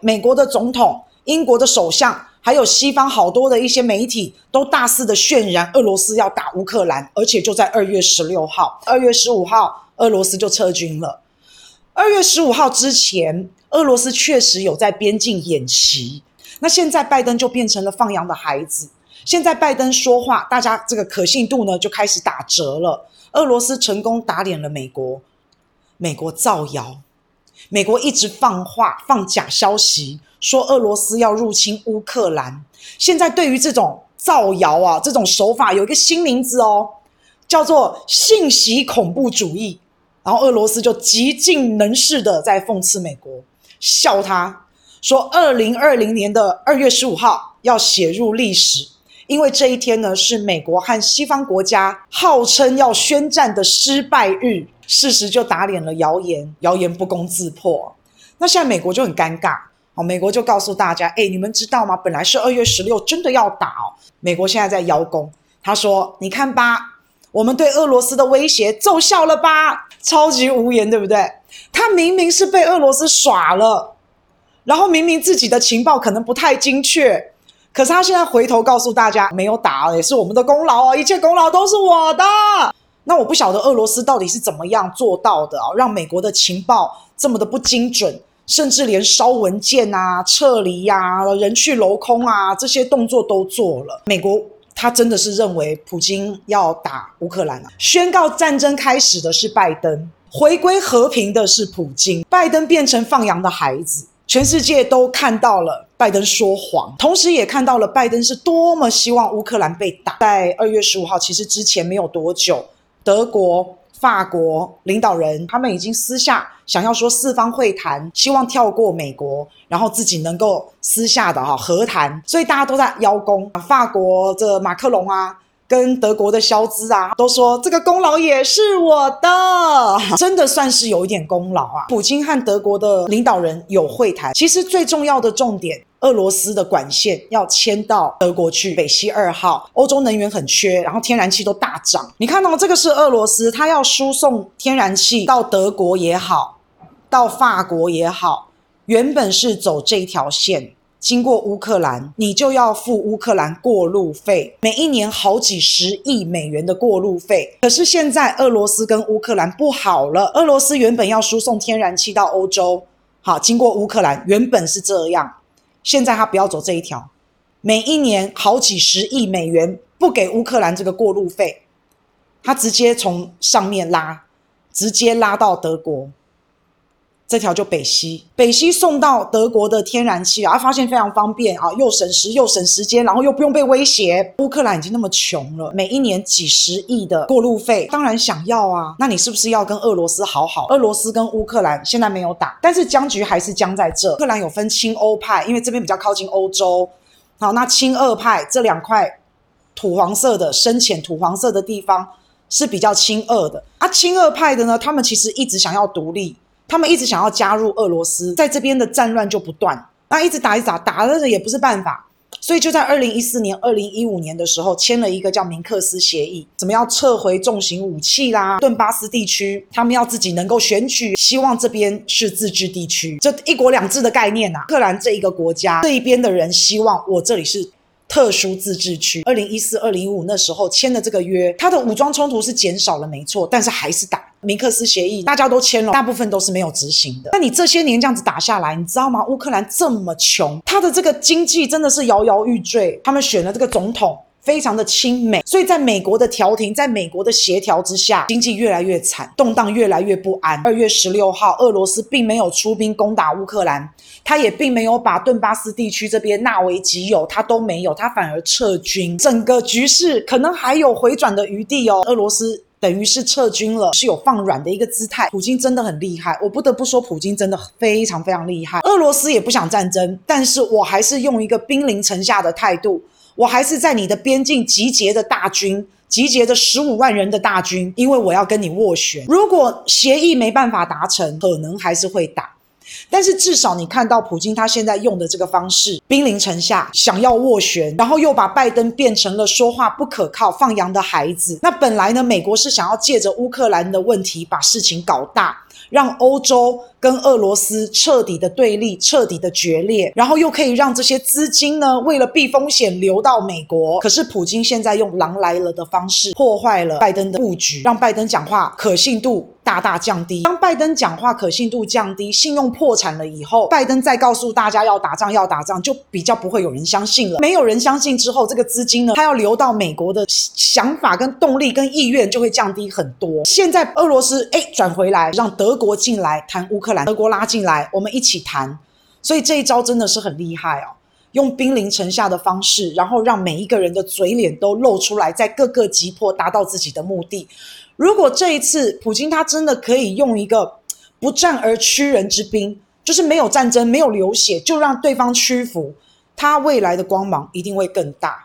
美国的总统、英国的首相，还有西方好多的一些媒体都大肆的渲染俄罗斯要打乌克兰，而且就在二月十六号、二月十五号，俄罗斯就撤军了。二月十五号之前，俄罗斯确实有在边境演习。那现在拜登就变成了放羊的孩子。现在拜登说话，大家这个可信度呢就开始打折了。俄罗斯成功打脸了美国，美国造谣，美国一直放话放假消息，说俄罗斯要入侵乌克兰。现在对于这种造谣啊，这种手法有一个新名字哦，叫做信息恐怖主义。然后俄罗斯就极尽能事的在讽刺美国，笑他说：“二零二零年的二月十五号要写入历史，因为这一天呢是美国和西方国家号称要宣战的失败日。”事实就打脸了谣言，谣言不攻自破。那现在美国就很尴尬，好，美国就告诉大家：“哎，你们知道吗？本来是二月十六真的要打。”美国现在在邀功，他说：“你看吧。”我们对俄罗斯的威胁奏效了吧？超级无言，对不对？他明明是被俄罗斯耍了，然后明明自己的情报可能不太精确，可是他现在回头告诉大家，没有打也是我们的功劳哦，一切功劳都是我的。那我不晓得俄罗斯到底是怎么样做到的啊，让美国的情报这么的不精准，甚至连烧文件啊、撤离呀、人去楼空啊这些动作都做了，美国。他真的是认为普京要打乌克兰啊？宣告战争开始的是拜登，回归和平的是普京。拜登变成放羊的孩子，全世界都看到了拜登说谎，同时也看到了拜登是多么希望乌克兰被打。在二月十五号，其实之前没有多久，德国。法国领导人他们已经私下想要说四方会谈，希望跳过美国，然后自己能够私下的哈和谈，所以大家都在邀功。法国的马克龙啊，跟德国的肖兹啊，都说这个功劳也是我的，真的算是有一点功劳啊。普京和德国的领导人有会谈，其实最重要的重点。俄罗斯的管线要迁到德国去，北溪二号。欧洲能源很缺，然后天然气都大涨。你看到这个是俄罗斯，它要输送天然气到德国也好，到法国也好，原本是走这条线，经过乌克兰，你就要付乌克兰过路费，每一年好几十亿美元的过路费。可是现在俄罗斯跟乌克兰不好了，俄罗斯原本要输送天然气到欧洲，好，经过乌克兰，原本是这样。现在他不要走这一条，每一年好几十亿美元不给乌克兰这个过路费，他直接从上面拉，直接拉到德国。这条就北溪，北溪送到德国的天然气啊，发现非常方便啊，又省时又省时间，然后又不用被威胁。乌克兰已经那么穷了，每一年几十亿的过路费，当然想要啊。那你是不是要跟俄罗斯好好？俄罗斯跟乌克兰现在没有打，但是僵局还是僵在这。乌克兰有分亲欧派，因为这边比较靠近欧洲。好，那亲俄派这两块土黄色的深浅土黄色的地方是比较亲俄的啊。亲俄派的呢，他们其实一直想要独立。他们一直想要加入俄罗斯，在这边的战乱就不断，那一直打一直打，打了也不是办法，所以就在二零一四年、二零一五年的时候签了一个叫明克斯协议，怎么样撤回重型武器啦？顿巴斯地区他们要自己能够选举，希望这边是自治地区，这一国两制的概念呐、啊。克兰这一个国家这一边的人希望我这里是特殊自治区。二零一四、二零一五那时候签的这个约，它的武装冲突是减少了，没错，但是还是打。明克斯协议大家都签了，大部分都是没有执行的。那你这些年这样子打下来，你知道吗？乌克兰这么穷，他的这个经济真的是摇摇欲坠。他们选了这个总统，非常的亲美，所以在美国的调停，在美国的协调之下，经济越来越惨，动荡越来越不安。二月十六号，俄罗斯并没有出兵攻打乌克兰，他也并没有把顿巴斯地区这边纳为己有，他都没有，他反而撤军。整个局势可能还有回转的余地哦，俄罗斯。等于是撤军了，是有放软的一个姿态。普京真的很厉害，我不得不说，普京真的非常非常厉害。俄罗斯也不想战争，但是我还是用一个兵临城下的态度，我还是在你的边境集结的大军，集结的十五万人的大军，因为我要跟你斡旋。如果协议没办法达成，可能还是会打。但是至少你看到普京他现在用的这个方式，兵临城下，想要斡旋，然后又把拜登变成了说话不可靠、放羊的孩子。那本来呢，美国是想要借着乌克兰的问题把事情搞大，让欧洲跟俄罗斯彻底的对立、彻底的决裂，然后又可以让这些资金呢，为了避风险流到美国。可是普京现在用“狼来了”的方式破坏了拜登的布局，让拜登讲话可信度大大降低。当拜登讲话可信度降低，信用破产了以后，拜登再告诉大家要打仗要打仗，就比较不会有人相信了。没有人相信之后，这个资金呢，它要流到美国的想法跟动力跟意愿就会降低很多。现在俄罗斯哎转回来，让德国进来谈乌克兰，德国拉进来，我们一起谈。所以这一招真的是很厉害哦，用兵临城下的方式，然后让每一个人的嘴脸都露出来，在各个击破，达到自己的目的。如果这一次普京他真的可以用一个不战而屈人之兵，就是没有战争、没有流血，就让对方屈服，他未来的光芒一定会更大。